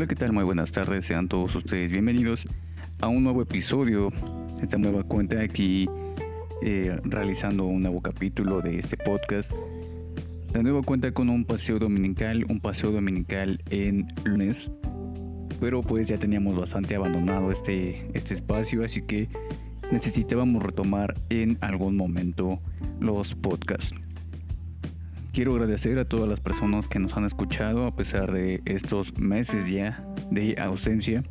Hola, ¿qué tal? Muy buenas tardes, sean todos ustedes bienvenidos a un nuevo episodio, esta nueva cuenta aquí eh, realizando un nuevo capítulo de este podcast. La nueva cuenta con un paseo dominical, un paseo dominical en lunes, pero pues ya teníamos bastante abandonado este, este espacio, así que necesitábamos retomar en algún momento los podcasts. Quiero agradecer a todas las personas que nos han escuchado a pesar de estos meses ya de ausencia,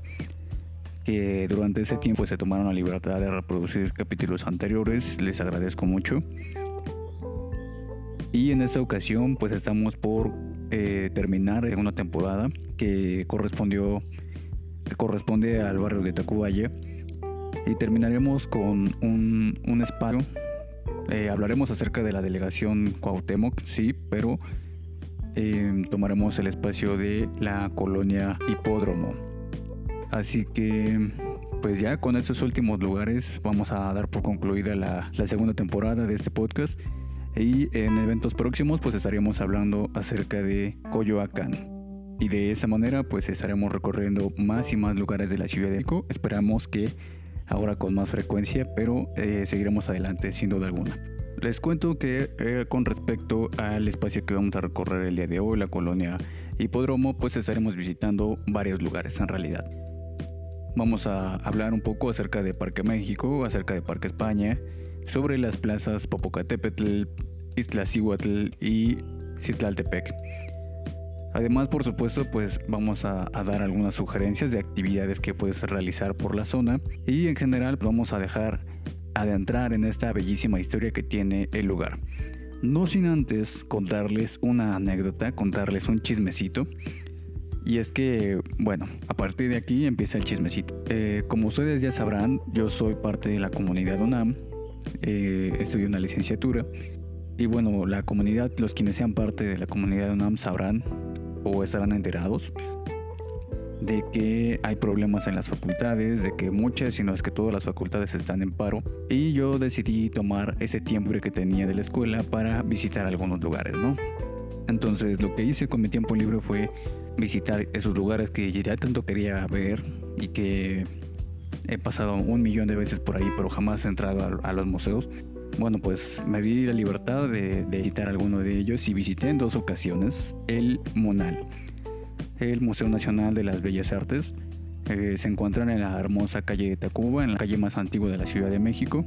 que durante ese tiempo se tomaron la libertad de reproducir capítulos anteriores. Les agradezco mucho. Y en esta ocasión pues estamos por eh, terminar una temporada que correspondió corresponde al barrio de Tacubaya y terminaremos con un, un espacio eh, hablaremos acerca de la delegación Cuauhtémoc, sí, pero eh, tomaremos el espacio de la colonia Hipódromo. Así que, pues ya con estos últimos lugares vamos a dar por concluida la, la segunda temporada de este podcast. Y en eventos próximos pues estaremos hablando acerca de Coyoacán. Y de esa manera pues estaremos recorriendo más y más lugares de la Ciudad de México. Esperamos que ahora con más frecuencia, pero eh, seguiremos adelante sin duda alguna. Les cuento que eh, con respecto al espacio que vamos a recorrer el día de hoy, la colonia Hipódromo, pues estaremos visitando varios lugares en realidad. Vamos a hablar un poco acerca de Parque México, acerca de Parque España, sobre las plazas Popocatépetl, Iztaccíhuatl y Citlaltepec. Además, por supuesto, pues vamos a, dar algunas sugerencias de actividades que puedes realizar por la zona y en general vamos a dejar adentrar en esta bellísima historia que tiene el lugar. No sin antes contarles una anécdota, contarles un chismecito. Y es que, bueno, a partir de aquí empieza el chismecito. Eh, como ustedes ya sabrán, yo soy parte de la comunidad UNAM, eh, estudio una licenciatura. Y bueno, la comunidad, los quienes sean parte de la comunidad UNAM sabrán o estarán enterados de que hay problemas en las facultades, de que muchas, si no es que todas las facultades están en paro. Y yo decidí tomar ese tiempo que tenía de la escuela para visitar algunos lugares, ¿no? Entonces lo que hice con mi tiempo libre fue visitar esos lugares que ya tanto quería ver y que he pasado un millón de veces por ahí, pero jamás he entrado a, los museos. Bueno, pues me di la libertad de, visitar alguno de ellos y visité en dos ocasiones el Monal, el Museo Nacional de las Bellas Artes. Eh, se encuentran en la hermosa calle de Tacuba, en la calle más antigua de la Ciudad de México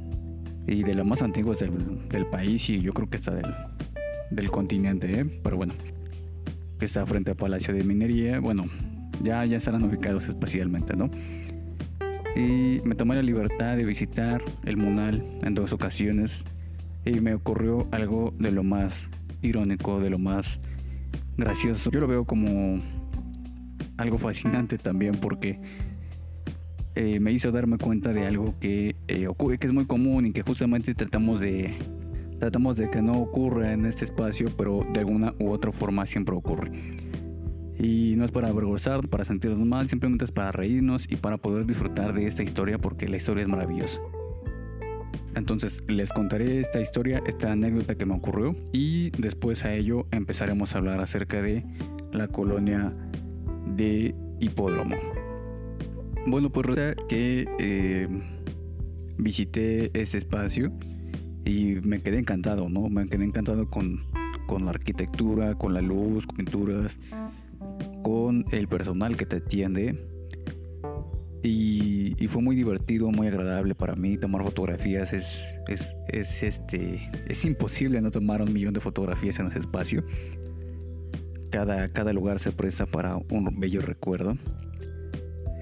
y de las más antiguas del, país y yo creo que está del, del continente, ¿eh? pero bueno, que está frente al Palacio de Minería, bueno, ya, ya estarán ubicados especialmente, ¿no? Y me tomé la libertad de visitar el Munal en dos ocasiones y me ocurrió algo de lo más irónico, de lo más gracioso. Yo lo veo como algo fascinante también porque eh, me hizo darme cuenta de algo que eh, ocurre, que es muy común y que justamente tratamos de tratamos de que no ocurra en este espacio, pero de alguna u otra forma siempre ocurre. Y no es para avergonzar, para sentirnos mal, simplemente es para reírnos y para poder disfrutar de esta historia porque la historia es maravillosa. Entonces les contaré esta historia, esta anécdota que me ocurrió y después a ello empezaremos a hablar acerca de la colonia de Hipódromo. Bueno, pues resulta que eh, visité ese espacio y me quedé encantado, ¿no? Me quedé encantado con, con la arquitectura, con la luz, pinturas, con el personal que te atiende. Y, fue muy divertido, muy agradable para mí tomar fotografías. Es, es, este, es imposible no tomar un millón de fotografías en ese espacio. Cada, cada lugar se presta para un bello recuerdo.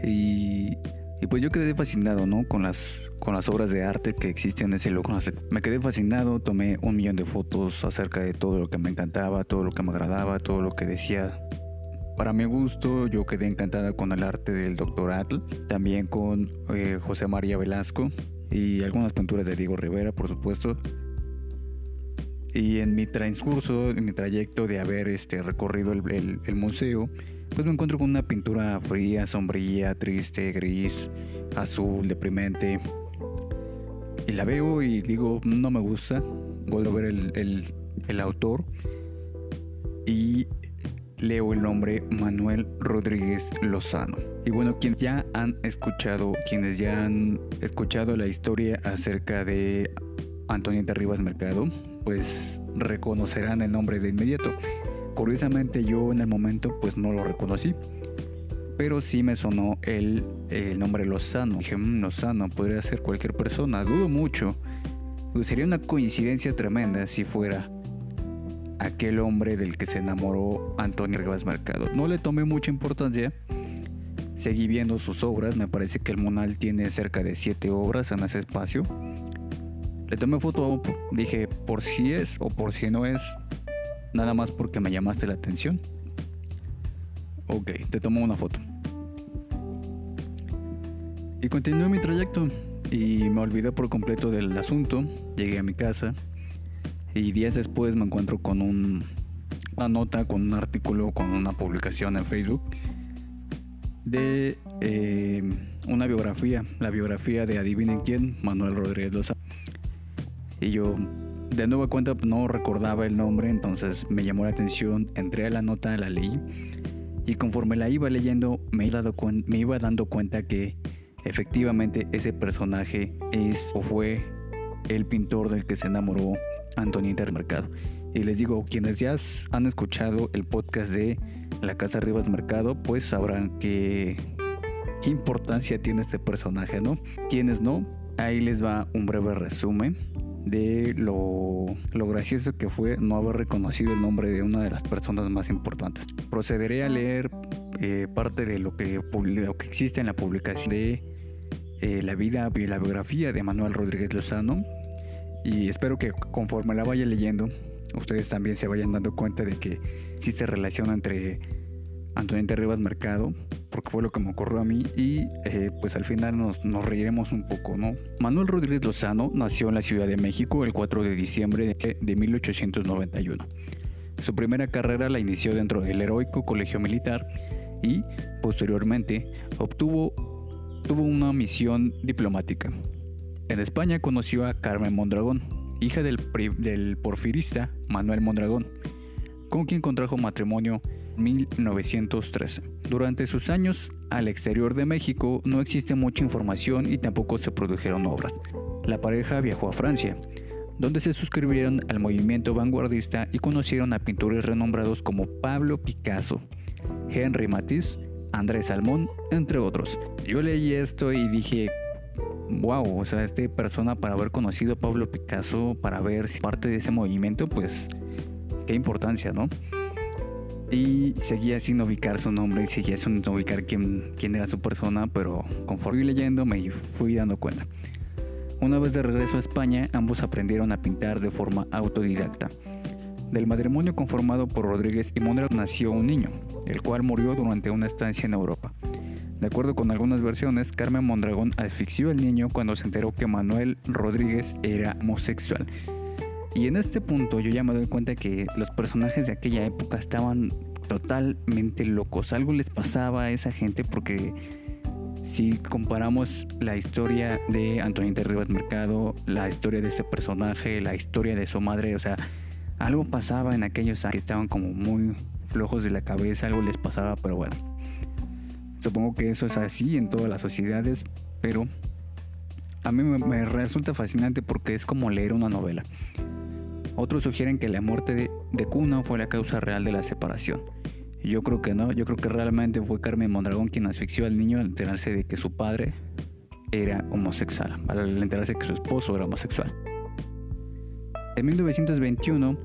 Y, y pues yo quedé fascinado ¿no? con, las, con las obras de arte que existen en ese lugar. Me quedé fascinado, tomé un millón de fotos acerca de todo lo que me encantaba, todo lo que me agradaba, todo lo que decía para mi gusto, yo quedé encantada con el arte del Dr. Atl, también con eh, José María Velasco y algunas pinturas de Diego Rivera, por supuesto. Y en mi transcurso, en mi trayecto de haber este, recorrido el, museo, pues me encuentro con una pintura fría, sombría, triste, gris, azul, deprimente. Y la veo y digo, no me gusta. Vuelvo a ver el, el, el autor. Y leo el nombre Manuel Rodríguez Lozano. Y bueno, quienes ya han escuchado, quienes ya han escuchado la historia acerca de Antonieta Rivas Mercado, pues reconocerán el nombre de inmediato. Curiosamente yo en el momento pues no lo reconocí, pero sí me sonó el, el nombre Lozano. Dije, mm, Lozano podría ser cualquier persona, dudo mucho. Sería una coincidencia tremenda si fuera aquel hombre del que se enamoró Antonio Rivas Mercado. No le tomé mucha importancia. Seguí viendo sus obras, me parece que el Monal tiene cerca de 7 obras en ese espacio. Le tomé foto, dije por si es o por si no es, nada más porque me llamaste la atención. Ok, te tomo una foto. Y continué mi trayecto y me olvidé por completo del asunto. Llegué a mi casa, y días después me encuentro con un, una nota, con un artículo, con una publicación en Facebook de eh, una biografía, la biografía de adivinen quién, Manuel Rodríguez Lozano. Y yo de nueva cuenta no recordaba el nombre, entonces me llamó la atención, entré a la nota, la leí y conforme la iba leyendo me iba, dando me iba dando cuenta que efectivamente ese personaje es o fue el pintor del que se enamoró Antonieta Mercado. Y les digo, quienes ya han escuchado el podcast de La Casa Rivas Mercado, pues sabrán que qué importancia tiene este personaje, ¿no? Quienes no, ahí les va un breve resumen de lo, lo, gracioso que fue no haber reconocido el nombre de una de las personas más importantes. Procederé a leer eh, parte de lo que, lo que existe en la publicación de eh, la vida y la biografía de Manuel Rodríguez Lozano, y espero que conforme la vaya leyendo, ustedes también se vayan dando cuenta de que existe relación entre Antonieta Rivas Mercado, porque fue lo que me ocurrió a mí, y eh, pues al final nos, nos, reiremos un poco, ¿no? Manuel Rodríguez Lozano nació en la Ciudad de México el 4 de diciembre de 1891. Su primera carrera la inició dentro del heroico colegio militar y, posteriormente, obtuvo tuvo una misión diplomática. En España conoció a Carmen Mondragón, hija del, porfirista Manuel Mondragón, con quien contrajo matrimonio en 1913. Durante sus años al exterior de México no existe mucha información y tampoco se produjeron obras. La pareja viajó a Francia, donde se suscribieron al movimiento vanguardista y conocieron a pintores renombrados como Pablo Picasso, Henry Matisse, Andrés Salmón, entre otros. Yo leí esto y dije, wow, o sea, esta persona para haber conocido a Pablo Picasso, para ver si parte de ese movimiento, pues qué importancia, ¿no? Y seguía sin ubicar su nombre seguía sin ubicar quién, quién era su persona, pero conforme leyendo me fui dando cuenta. Una vez de regreso a España, ambos aprendieron a pintar de forma autodidacta. Del matrimonio conformado por Rodríguez y Mondragón nació un niño, el cual murió durante una estancia en Europa. De acuerdo con algunas versiones, Carmen Mondragón asfixió al niño cuando se enteró que Manuel Rodríguez era homosexual. Y en este punto yo ya me doy cuenta que los personajes de aquella época estaban totalmente locos. Algo les pasaba a esa gente porque si comparamos la historia de Antonieta Rivas Mercado, la historia de este personaje, la historia de su madre, o sea, algo pasaba en aquellos años que estaban como muy flojos de la cabeza, algo les pasaba, pero bueno. Supongo que eso es así en todas las sociedades, pero a mí me, resulta fascinante porque es como leer una novela. Otros sugieren que la muerte de, de Cuna fue la causa real de la separación. Yo creo que no, yo creo que realmente fue Carmen Mondragón quien asfixió al niño al enterarse de que su padre era homosexual, al enterarse de que su esposo era homosexual. En 1921,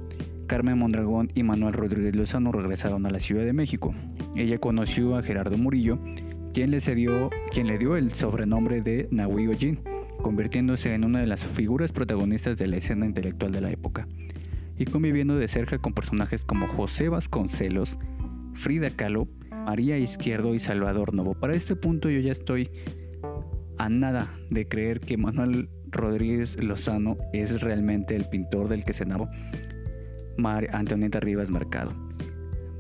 Carmen Mondragón y Manuel Rodríguez Lozano regresaron a la Ciudad de México. Ella conoció a Gerardo Murillo, quien le, cedió, quien le dio el sobrenombre de Nahui Ojin, convirtiéndose en una de las figuras protagonistas de la escena intelectual de la época, y conviviendo de cerca con personajes como José Vasconcelos, Frida Kahlo, María Izquierdo y Salvador Novo. Para este punto yo ya estoy a nada de creer que Manuel Rodríguez Lozano es realmente el pintor del que se enamoró Mar Antonieta Rivas Mercado.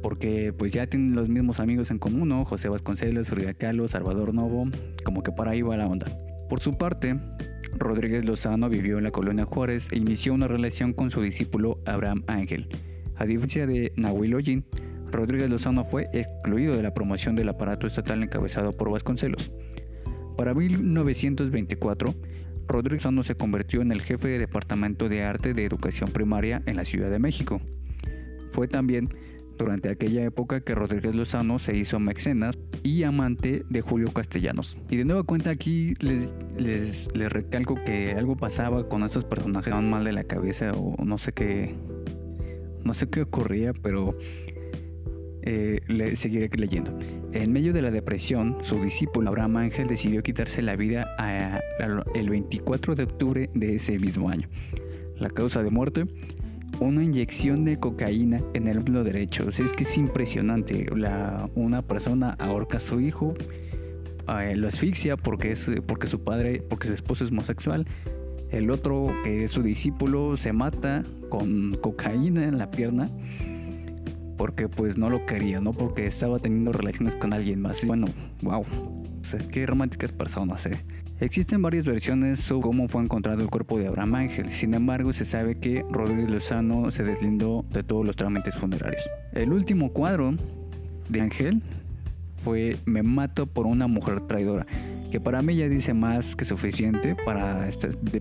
Porque pues ya tienen los mismos amigos en común. José Vasconcelos, Frida Kahlo, Salvador Novo, como que para ahí va la onda. Por su parte, Rodríguez Lozano vivió en la colonia Juárez e inició una relación con su discípulo Abraham Ángel. A diferencia de Nahuel Ollín, Rodríguez Lozano fue excluido de la promoción del aparato estatal encabezado por Vasconcelos. Para 1924, Rodríguez Lozano se convirtió en el jefe de Departamento de Arte de Educación Primaria en la Ciudad de México. Fue también durante aquella época que Rodríguez Lozano se hizo mecenas y amante de Julio Castellanos. Y de nueva cuenta aquí les, les, recalco que algo pasaba con estos personajes, estaban mal de la cabeza o no sé qué, no sé qué ocurría, pero eh, le, seguiré leyendo. En medio de la depresión, su discípulo Abraham Ángel decidió quitarse la vida el 24 de octubre de ese mismo año. La causa de muerte, una inyección de cocaína en el muslo derecho. es que es impresionante. Una persona ahorca a su hijo, eh, lo asfixia porque, es, porque su padre, porque su esposo es homosexual. El otro, que es su discípulo, se mata con cocaína en la pierna porque pues no lo quería, ¿no? Porque estaba teniendo relaciones con alguien más. Bueno, wow. qué románticas personas, ¿eh? Existen varias versiones sobre cómo fue encontrado el cuerpo de Abraham Ángel, sin embargo se sabe que Rodríguez Lozano se deslindó de todos los trámites funerarios. El último cuadro de Ángel fue Me mato por una mujer traidora, que para mí ya dice más que suficiente para,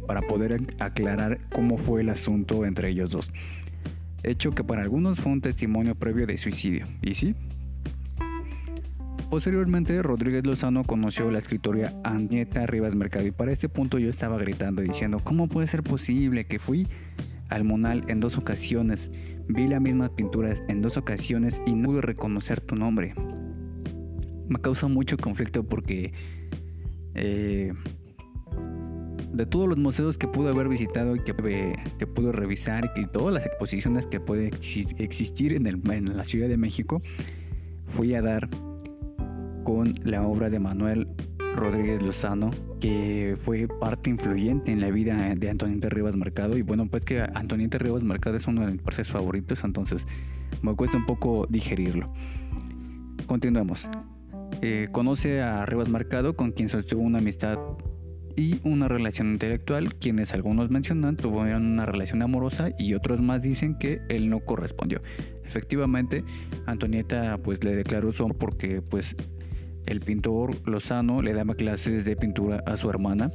para poder aclarar cómo fue el asunto entre ellos dos. Hecho que para algunos fue un testimonio previo de suicidio. ¿Y sí? Posteriormente, Rodríguez Lozano conoció la escritora Agneta Rivas Mercado y para este punto yo estaba gritando diciendo, ¿cómo puede ser posible que fui al Monal en dos ocasiones, vi las mismas pinturas en dos ocasiones y no pude reconocer tu nombre? Me causa mucho conflicto porque eh, de todos los museos que pude haber visitado y que, que pude revisar y todas las exposiciones que puede existir en, la Ciudad de México, fui a dar con la obra de Manuel Rodríguez Lozano, que fue parte influyente en la vida de Antonieta Rivas Mercado. Y bueno, pues que Antonieta Rivas Mercado es uno de mis personajes favoritos, entonces me cuesta un poco digerirlo. Continuemos. Eh, conoce a Rivas Mercado, con quien sostuvo una amistad y una relación intelectual, quienes algunos mencionan tuvieron una relación amorosa y otros más dicen que él no correspondió. Efectivamente, Antonieta pues le declaró su porque pues el pintor Lozano le daba clases de pintura a su hermana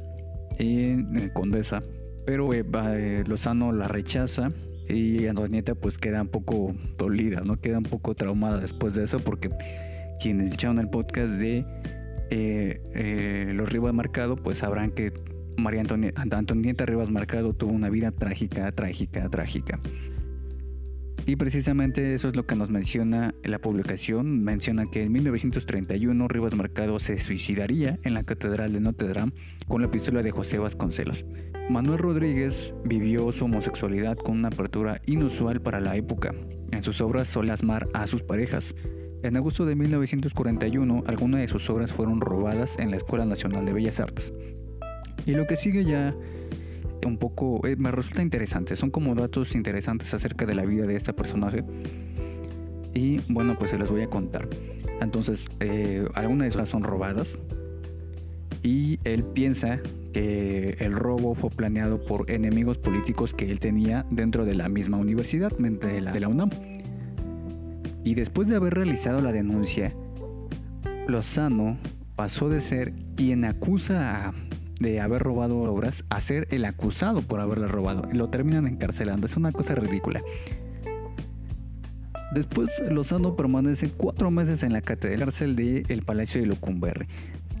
en Condesa, pero eh, eh, Lozano la rechaza y Antonieta pues queda un poco dolida, ¿no? Queda un poco traumada después de eso porque quienes escucharon el podcast de eh, Los Rivas Marcado pues sabrán que María Antonieta Rivas Marcado tuvo una vida trágica, trágica, trágica. Y precisamente eso es lo que nos menciona la publicación. Menciona que en 1931 Rivas Mercado se suicidaría en la Catedral de Notre Dame con la pistola de José Vasconcelos. Manuel Rodríguez vivió su homosexualidad con una apertura inusual para la época. En sus obras solía asmar a sus parejas. En agosto de 1941, algunas de sus obras fueron robadas en la Escuela Nacional de Bellas Artes. Y lo que sigue ya un poco, eh, me resulta interesante. Son como datos interesantes acerca de la vida de este personaje. Y bueno, pues se los voy a contar. Entonces, eh, algunas de esas son robadas. Y él piensa que el robo fue planeado por enemigos políticos que él tenía dentro de la misma universidad, de de la UNAM. Y después de haber realizado la denuncia, Lozano pasó de ser quien acusa de haber robado obras a ser el acusado por haberlas robado. Lo terminan encarcelando. Es una cosa ridícula. Después Lozano permanece cuatro meses en la cárcel del el Palacio de Locumberri,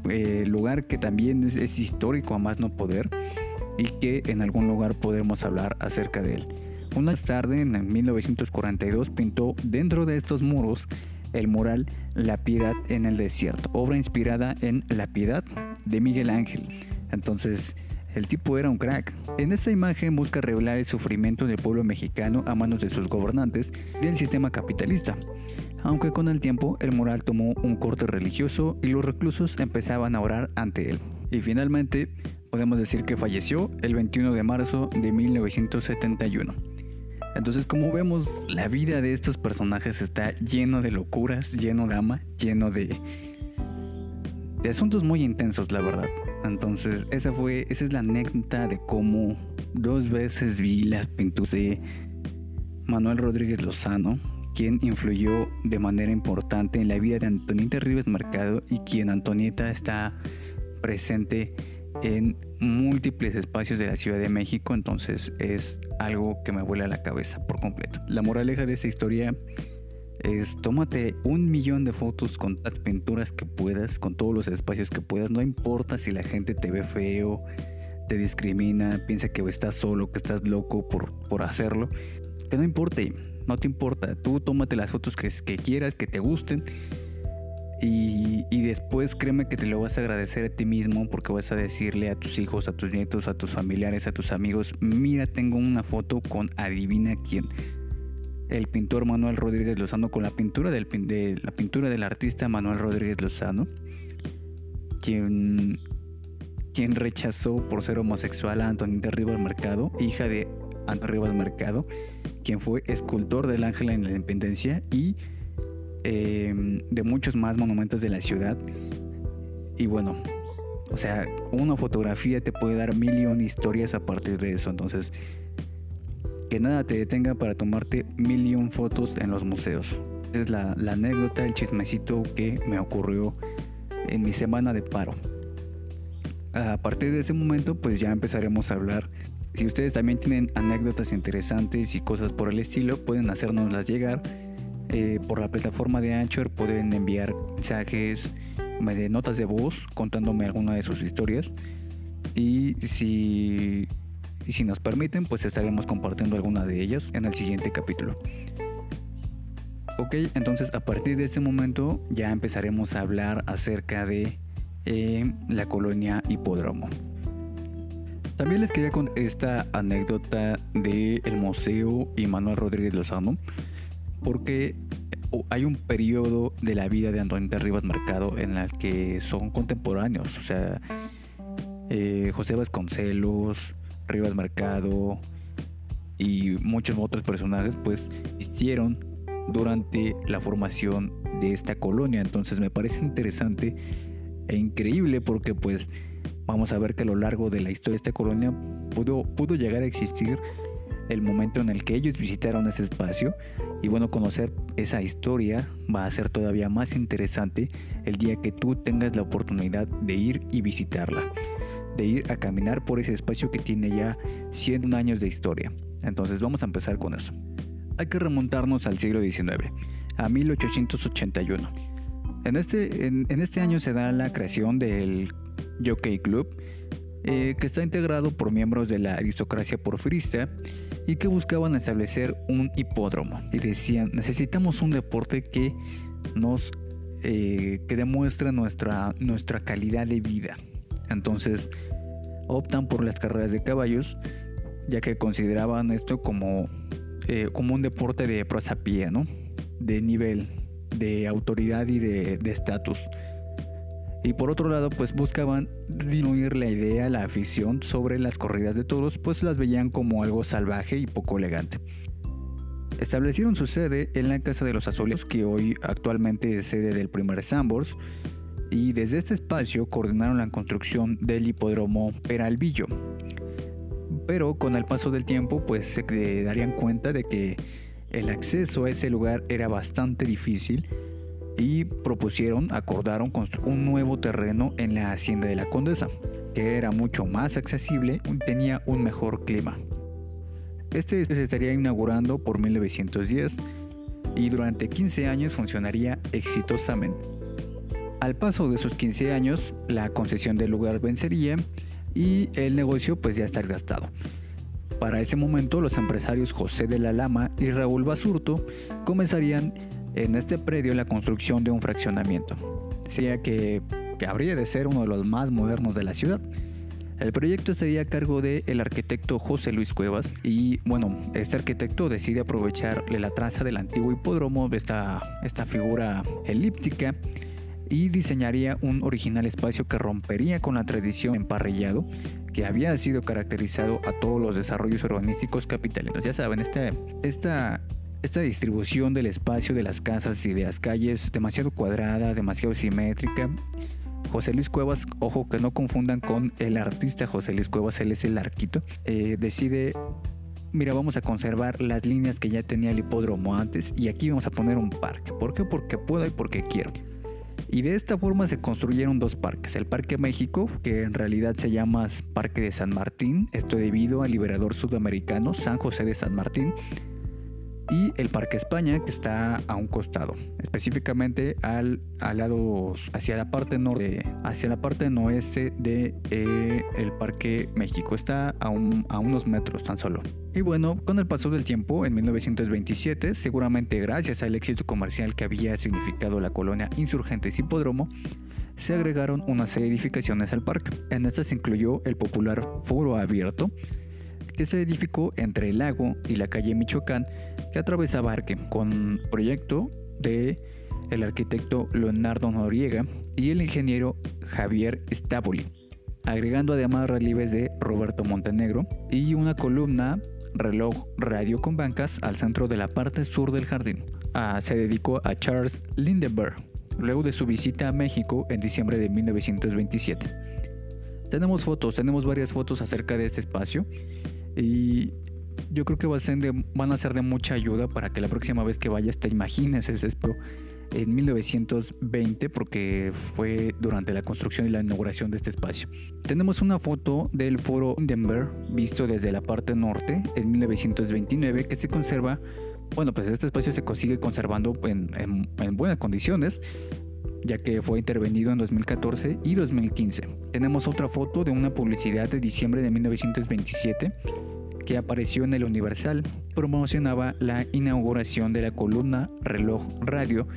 eh, lugar que también es, histórico a más no poder y que en algún lugar podremos hablar acerca de él. Una tarde, en 1942, pintó dentro de estos muros el mural La Piedad en el Desierto, obra inspirada en La Piedad de Miguel Ángel. Entonces, el tipo era un crack. En esta imagen busca revelar el sufrimiento del pueblo mexicano a manos de sus gobernantes del sistema capitalista. Aunque con el tiempo el mural tomó un corte religioso y los reclusos empezaban a orar ante él. Y finalmente podemos decir que falleció el 21 de marzo de 1971. Entonces como vemos la vida de estos personajes está lleno de locuras, lleno de gama, lleno de, de asuntos muy intensos la verdad. Entonces, esa fue, esa es la anécdota de cómo dos veces vi las pinturas de Manuel Rodríguez Lozano, quien influyó de manera importante en la vida de Antonieta Rivas Mercado y quien Antonieta está presente en múltiples espacios de la Ciudad de México, entonces es algo que me vuela la cabeza por completo. La moraleja de esta historia es tómate un millón de fotos con las pinturas que puedas, con todos los espacios que puedas, no importa si la gente te ve feo, te discrimina, piensa que estás solo, que estás loco por, por hacerlo, que no importe, no te importa, tú tómate las fotos que, que quieras, que te gusten y, y, después créeme que te lo vas a agradecer a ti mismo porque vas a decirle a tus hijos, a tus nietos, a tus familiares, a tus amigos, mira, tengo una foto con adivina quién el pintor Manuel Rodríguez Lozano con la pintura del, de la pintura del artista Manuel Rodríguez Lozano, quien, quien rechazó por ser homosexual a Antonita Rivas Mercado, hija de Antonio Rivas Mercado, quien fue escultor del Ángel en la Independencia y em, de muchos más monumentos de la ciudad. Y bueno, o sea, una fotografía te puede dar mil y una historias a partir de eso. Entonces, que nada te detenga para tomarte mil y un fotos en los museos. Es la, la anécdota, el chismecito que me ocurrió en mi semana de paro. A partir de ese momento, pues ya empezaremos a hablar. Si ustedes también tienen anécdotas interesantes y cosas por el estilo, pueden hacérnoslas llegar. Eh, por la plataforma de Anchor pueden enviar mensajes, de notas de voz contándome alguna de sus historias. Y si y si nos permiten pues estaremos compartiendo alguna de ellas en el siguiente capítulo. Ok, entonces a partir de este momento ya empezaremos a hablar acerca de eh, la colonia Hipódromo. También les quería con esta anécdota del el Museo Manuel Rodríguez Lozano, porque hay un periodo de la vida de Antonio Rivas Mercado en el que son contemporáneos, o sea, eh, José Vasconcelos, Rivas Mercado y muchos otros personajes pues hicieron durante la formación de esta colonia. Entonces me parece interesante e increíble porque pues vamos a ver que a lo largo de la historia de esta colonia pudo, pudo llegar a existir el momento en el que ellos visitaron ese espacio y bueno conocer esa historia va a ser todavía más interesante el día que tú tengas la oportunidad de ir y visitarla de ir a caminar por ese espacio que tiene ya 100 años de historia. Entonces vamos a empezar con eso. Hay que remontarnos al siglo XIX, a 1881. En este, en, este año se da la creación del Jockey Club, eh, que está integrado por miembros de la aristocracia porfirista y que buscaban establecer un hipódromo. Y decían, necesitamos un deporte que nos eh, que demuestre nuestra, nuestra calidad de vida. Entonces optan por las carreras de caballos, ya que consideraban esto como, eh, como un deporte de prosapía, ¿no? De nivel, de autoridad y de estatus. Y por otro lado, pues buscaban disminuir la idea, la afición sobre las corridas de toros, pues las veían como algo salvaje y poco elegante. Establecieron su sede en la Casa de los Azules, que hoy actualmente es sede del primer Sambors, y desde este espacio coordinaron la construcción del hipódromo Peralvillo. Pero con el paso del tiempo pues se darían cuenta de que el acceso a ese lugar era bastante difícil y propusieron, acordaron un nuevo terreno en la hacienda de la condesa, que era mucho más accesible y tenía un mejor clima. Este se estaría inaugurando por 1910 y durante 15 años funcionaría exitosamente. Al paso de sus 15 años, la concesión del lugar vencería y el negocio pues ya está gastado. Para ese momento, los empresarios José de la Lama y Raúl Basurto comenzarían en este predio la construcción de un fraccionamiento, sea que, que habría de ser uno de los más modernos de la ciudad. El proyecto estaría a cargo del el arquitecto José Luis Cuevas y bueno, este arquitecto decide aprovecharle la traza del antiguo hipódromo, esta, esta figura elíptica, y diseñaría un original espacio que rompería con la tradición emparrillado que había sido caracterizado a todos los desarrollos urbanísticos capitalinos. Ya saben, esta, esta, esta distribución del espacio de las casas y de las calles demasiado cuadrada, demasiado simétrica. José Luis Cuevas, ojo que no confundan con el artista José Luis Cuevas, él es el arquito, eh, decide mira, vamos a conservar las líneas que ya tenía el hipódromo antes y aquí vamos a poner un parque. ¿Por qué? Porque puedo y porque quiero. Y de esta forma se construyeron dos parques. El Parque México, que en realidad se llama Parque de San Martín, esto debido al liberador sudamericano San José de San Martín, y el Parque España que está a un costado, específicamente al, al lado hacia la parte norte, hacia la parte oeste de eh, el Parque México, está a, a unos metros tan solo. Y bueno, con el paso del tiempo, en 1927, seguramente gracias al éxito comercial que había significado la colonia Insurgentes Hipódromo, se agregaron una serie de edificaciones al parque. En estas incluyó el popular Foro Abierto, que se edificó entre el lago y la calle Michoacán que atravesaba Arque, con proyecto de el arquitecto Leonardo Noriega y el ingeniero Javier Staboli, agregando además relieves de Roberto Montenegro y una columna reloj radio con bancas al centro de la parte sur del jardín. Ah, se dedicó a Charles Lindbergh luego de su visita a México en diciembre de 1927. Tenemos fotos, tenemos varias fotos acerca de este espacio y yo creo que van a ser de mucha ayuda para que la próxima vez que vayas te imagines ese en 1920 porque fue durante la construcción y la inauguración de este espacio. Tenemos una foto del foro Hindenburg visto desde la parte norte en 1929 que se conserva, bueno pues este espacio se consigue conservando en buenas condiciones ya que fue intervenido en 2014 y 2015. Tenemos otra foto de una publicidad de diciembre de 1927 que apareció en el Universal promocionaba la inauguración de la columna reloj radio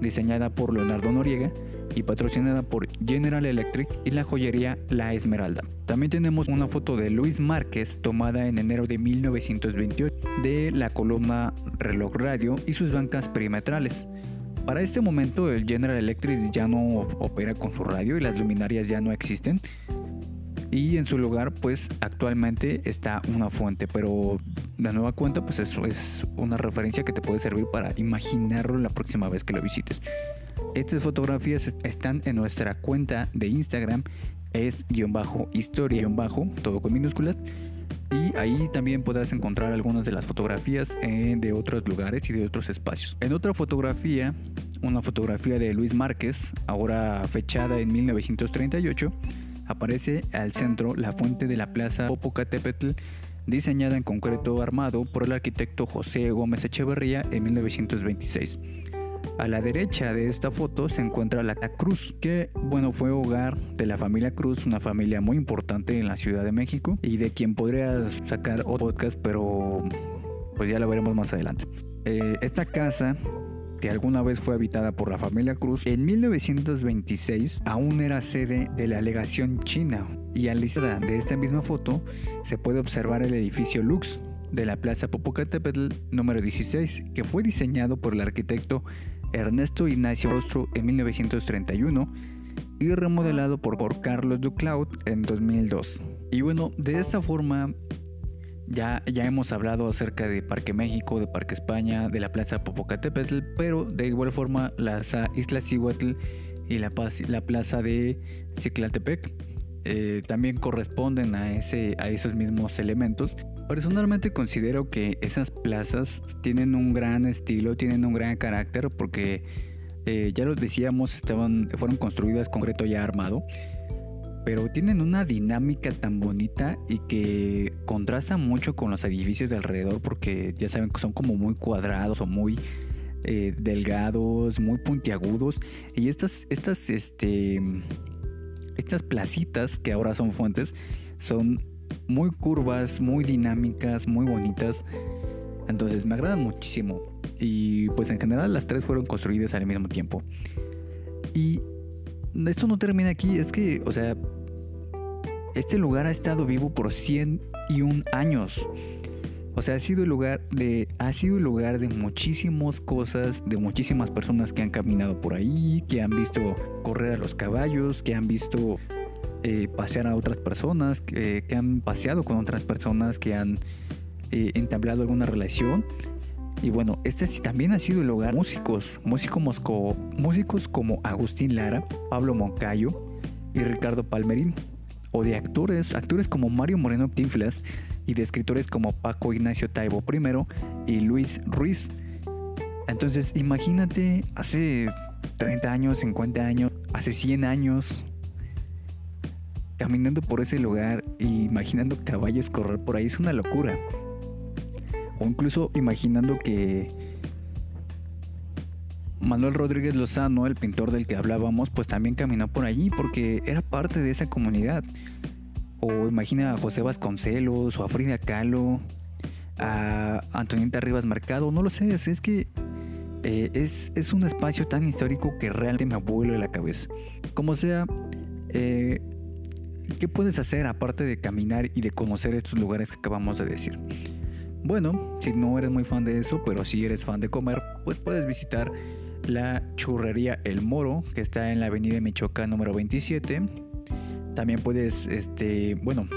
diseñada por Leonardo Noriega y patrocinada por General Electric y la joyería La Esmeralda. También tenemos una foto de Luis Márquez tomada en enero de 1928 de la columna reloj radio y sus bancas perimetrales. Para este momento el General Electric ya no opera con su radio y las luminarias ya no existen, y en su lugar pues actualmente está una fuente pero la nueva cuenta pues eso es una referencia que te puede servir para imaginarlo la próxima vez que lo visites. Estas fotografías están en nuestra cuenta de Instagram es guion bajo historia guion bajo todo con minúsculas y ahí también podrás encontrar algunas de las fotografías eh, de otros lugares y de otros espacios. En otra fotografía, una fotografía de Luis Márquez, ahora fechada en 1938, aparece al centro la fuente de la plaza Popocatépetl, diseñada en concreto armado por el arquitecto José Gómez Echeverría en 1926. A la derecha de esta foto se encuentra la Cruz, que bueno fue hogar de la familia Cruz, una familia muy importante en la Ciudad de México y de quien podría sacar otro podcast, pero pues ya lo veremos más adelante. Eh, esta casa que alguna vez fue habitada por la familia Cruz, en 1926 aún era sede de la legación china y a la de esta misma foto se puede observar el edificio Lux de la Plaza Popocatépetl número 16, que fue diseñado por el arquitecto Ernesto Ignacio Rostro en 1931 y remodelado por, Carlos Duclaut en 2002. Y bueno, de esta forma ya, ya hemos hablado acerca de Parque México, de Parque España, de la Plaza Popocatépetl, pero de igual forma las Isla Cihuatl y la, la Plaza de Ciclatepec eh, también corresponden a, ese, a esos mismos elementos. Personalmente considero que esas plazas tienen un gran estilo, tienen un gran carácter porque eh, ya lo decíamos, estaban, fueron construidas con concreto ya armado pero tienen una dinámica tan bonita y que contrasta mucho con los edificios de alrededor porque ya saben que son como muy cuadrados o muy eh, delgados, muy puntiagudos y estas, estas, este, estas placitas que ahora son fuentes son muy curvas, muy dinámicas, muy bonitas. Entonces me agradan muchísimo. Y pues en general las tres fueron construidas al mismo tiempo. Y esto no termina aquí, es que, o sea, este lugar ha estado vivo por 101 años. O sea, ha sido el lugar de ha sido el lugar de muchísimas cosas, de muchísimas personas que han caminado por ahí, que han visto correr a los caballos, que han visto eh, pasear a otras personas, que, han paseado con otras personas, que han eh, entablado alguna relación. Y bueno, este también ha sido el lugar de músicos, músicos, músicos como Agustín Lara, Pablo Moncayo y Ricardo Palmerín o de actores, actores como Mario Moreno Tiflas y de escritores como Paco Ignacio Taibo I y Luis Ruiz. Entonces, imagínate hace 30 años, 50 años, hace 100 años, caminando por ese lugar e imaginando caballos correr por ahí, es una locura. O incluso imaginando que Manuel Rodríguez Lozano, el pintor del que hablábamos, pues también caminó por allí porque era parte de esa comunidad. O imagina a José Vasconcelos o a Frida Kahlo, a Antonieta Rivas Mercado, no lo sé, es que eh, es, es, un espacio tan histórico que realmente me vuelve la cabeza. Como sea, eh, ¿qué puedes hacer aparte de caminar y de conocer estos lugares que acabamos de decir? Bueno, si no eres muy fan de eso, pero si eres fan de comer, pues puedes visitar la churrería El Moro, que está en la avenida Michoacán número 27. También puedes, este, bueno,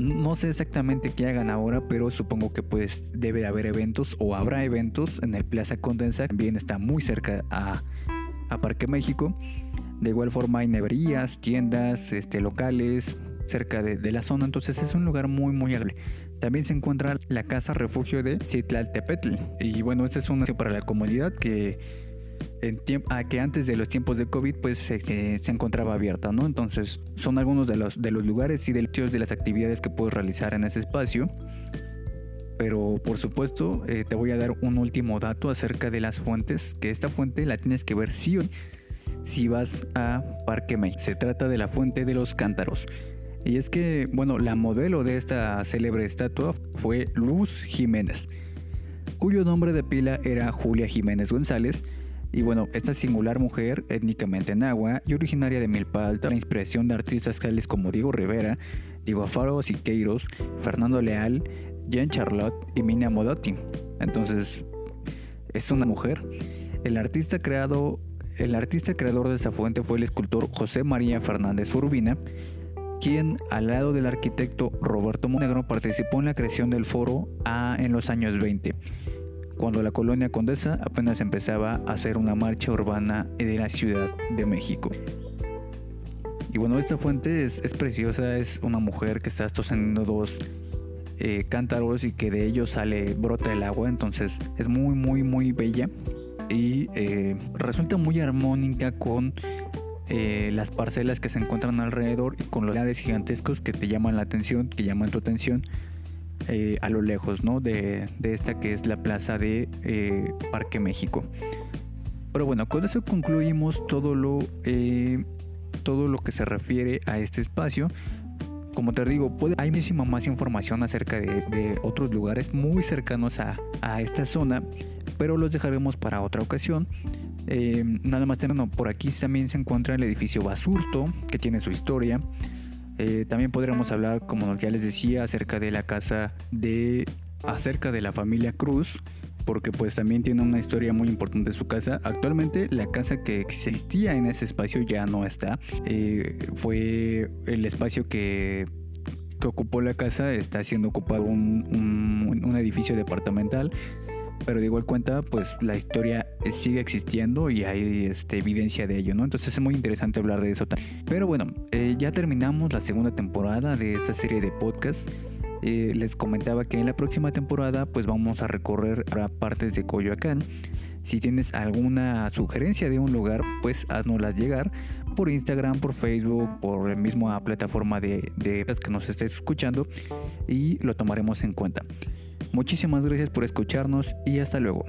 no sé exactamente qué hagan ahora, pero supongo que pues debe haber eventos o habrá eventos en el Plaza Condensa. También está muy cerca a, Parque México. De igual forma hay neverías, tiendas, este, locales cerca de, de la zona, entonces es un lugar muy muy agradable. También se encuentra la casa refugio de Citlaltepetl. Y bueno, este es un para la comunidad que, en ah, que antes de los tiempos de COVID pues se, encontraba abierta, ¿no? Entonces son algunos de los, de los lugares y de, de las actividades que puedes realizar en ese espacio. Pero por supuesto eh, te voy a dar un último dato acerca de las fuentes, que esta fuente la tienes que ver sí si vas a Parque May. Se trata de la fuente de los cántaros. Y es que, bueno, la modelo de esta célebre estatua fue Luz Jiménez, cuyo nombre de pila era Julia Jiménez González. Y bueno, esta singular mujer, étnicamente nahua y originaria de Milpa Alta, la inspiración de artistas tales como Diego Rivera, Diego Afaro Siqueiros, Fernando Leal, Jean Charlotte y Mina Modotti. Entonces, es una mujer. El artista creado, el artista creador de esta fuente fue el escultor José María Fernández Urbina, quien al lado del arquitecto Roberto Monegro participó en la creación del foro en los años 20, cuando la colonia Condesa apenas empezaba a hacer una marcha urbana de la Ciudad de México. Y bueno, esta fuente es, preciosa, es una mujer que está sosteniendo dos eh, cántaros y que de ellos sale, brota el agua, entonces es muy, muy, muy bella y eh, resulta muy armónica con eh, las parcelas que se encuentran alrededor y con los lares gigantescos que te llaman la atención, que llaman tu atención eh, a lo lejos, ¿no? De, esta que es la plaza de eh, Parque México. Pero bueno, con eso concluimos todo lo, todo lo que se refiere a este espacio. Como te digo, puede, hay muchísima más información acerca de, otros lugares muy cercanos a, a esta zona, pero los dejaremos para otra ocasión. Eh, nada más por aquí también se encuentra el edificio Basurto, que tiene su historia. Eh, también podríamos hablar, como ya les decía, acerca de la casa de. acerca de la familia Cruz, porque pues también tiene una historia muy importante su casa. Actualmente la casa que existía en ese espacio ya no está. Eh, fue el espacio que, que ocupó la casa, está siendo ocupado un, un edificio departamental pero de igual cuenta, pues la historia sigue existiendo y hay este, evidencia de ello, ¿no? Entonces es muy interesante hablar de eso. Pero bueno, eh, ya terminamos la segunda temporada de esta serie de podcasts. Eh, les comentaba que en la próxima temporada pues vamos a recorrer partes de Coyoacán. Si tienes alguna sugerencia de un lugar, pues haznoslas llegar por Instagram, por Facebook, por la misma plataforma de, de que nos estés escuchando y lo tomaremos en cuenta. Muchísimas gracias por escucharnos y hasta luego.